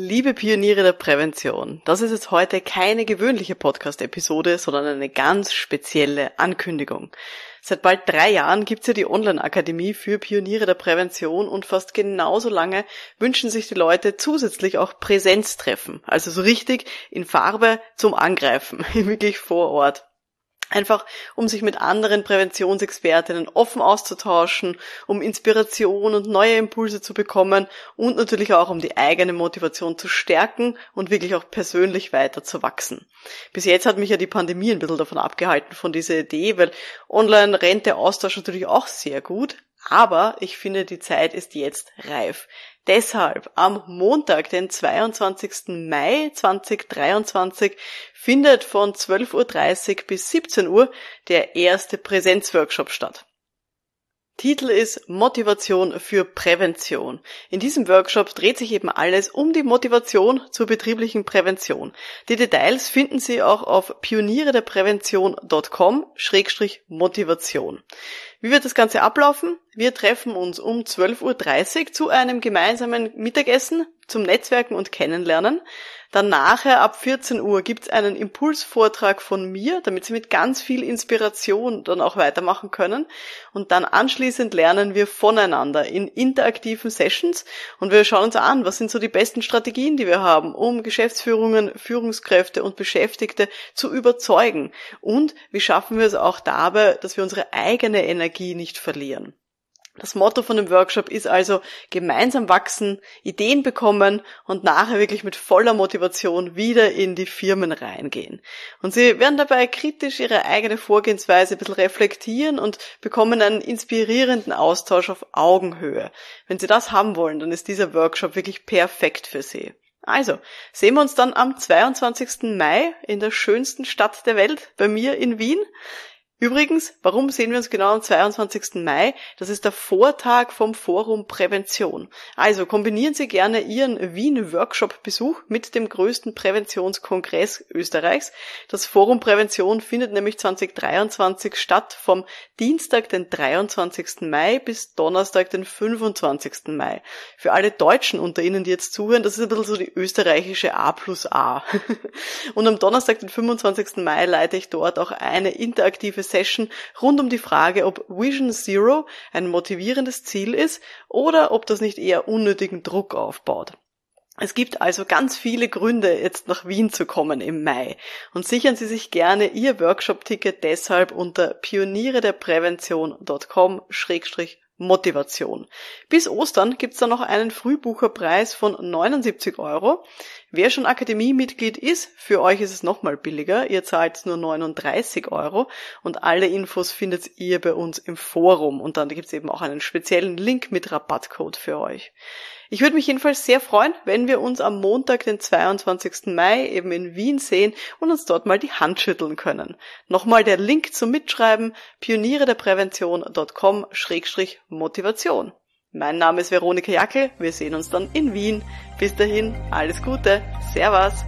Liebe Pioniere der Prävention, das ist jetzt heute keine gewöhnliche Podcast-Episode, sondern eine ganz spezielle Ankündigung. Seit bald drei Jahren gibt's ja die Online-Akademie für Pioniere der Prävention und fast genauso lange wünschen sich die Leute zusätzlich auch Präsenztreffen, also so richtig in Farbe zum Angreifen, wirklich vor Ort. Einfach um sich mit anderen Präventionsexpertinnen offen auszutauschen, um Inspiration und neue Impulse zu bekommen und natürlich auch um die eigene Motivation zu stärken und wirklich auch persönlich weiter zu wachsen. Bis jetzt hat mich ja die Pandemie ein bisschen davon abgehalten von dieser Idee, weil online rennt der Austausch natürlich auch sehr gut, aber ich finde, die Zeit ist jetzt reif. Deshalb am Montag, den 22. Mai 2023, findet von 12.30 Uhr bis 17 Uhr der erste Präsenzworkshop statt. Titel ist Motivation für Prävention. In diesem Workshop dreht sich eben alles um die Motivation zur betrieblichen Prävention. Die Details finden Sie auch auf pionierederprävention.com-motivation. Wie wird das Ganze ablaufen? Wir treffen uns um 12.30 Uhr zu einem gemeinsamen Mittagessen zum Netzwerken und Kennenlernen. Dann nachher ab 14 Uhr gibt's einen Impulsvortrag von mir, damit Sie mit ganz viel Inspiration dann auch weitermachen können. Und dann anschließend lernen wir voneinander in interaktiven Sessions und wir schauen uns an, was sind so die besten Strategien, die wir haben, um Geschäftsführungen, Führungskräfte und Beschäftigte zu überzeugen. Und wie schaffen wir es auch dabei, dass wir unsere eigene Energie nicht verlieren. Das Motto von dem Workshop ist also gemeinsam wachsen, Ideen bekommen und nachher wirklich mit voller Motivation wieder in die Firmen reingehen. Und Sie werden dabei kritisch Ihre eigene Vorgehensweise ein bisschen reflektieren und bekommen einen inspirierenden Austausch auf Augenhöhe. Wenn Sie das haben wollen, dann ist dieser Workshop wirklich perfekt für Sie. Also, sehen wir uns dann am 22. Mai in der schönsten Stadt der Welt, bei mir in Wien. Übrigens, warum sehen wir uns genau am 22. Mai? Das ist der Vortag vom Forum Prävention. Also kombinieren Sie gerne Ihren Wien-Workshop-Besuch mit dem größten Präventionskongress Österreichs. Das Forum Prävention findet nämlich 2023 statt vom Dienstag, den 23. Mai bis Donnerstag, den 25. Mai. Für alle Deutschen unter Ihnen, die jetzt zuhören, das ist ein bisschen so die österreichische A plus A. Und am Donnerstag, den 25. Mai, leite ich dort auch eine interaktive Session rund um die Frage, ob Vision Zero ein motivierendes Ziel ist oder ob das nicht eher unnötigen Druck aufbaut. Es gibt also ganz viele Gründe, jetzt nach Wien zu kommen im Mai. Und sichern Sie sich gerne Ihr Workshop-Ticket deshalb unter pionierederprävention.com-motivation. Bis Ostern gibt's dann noch einen Frühbucherpreis von 79 Euro. Wer schon Akademiemitglied ist, für euch ist es nochmal billiger. Ihr zahlt nur 39 Euro und alle Infos findet ihr bei uns im Forum und dann gibt's eben auch einen speziellen Link mit Rabattcode für euch. Ich würde mich jedenfalls sehr freuen, wenn wir uns am Montag, den 22. Mai, eben in Wien sehen und uns dort mal die Hand schütteln können. Nochmal der Link zum Mitschreiben pionierederprävention.com-motivation. Mein Name ist Veronika Jackel. Wir sehen uns dann in Wien. Bis dahin, alles Gute. Servus.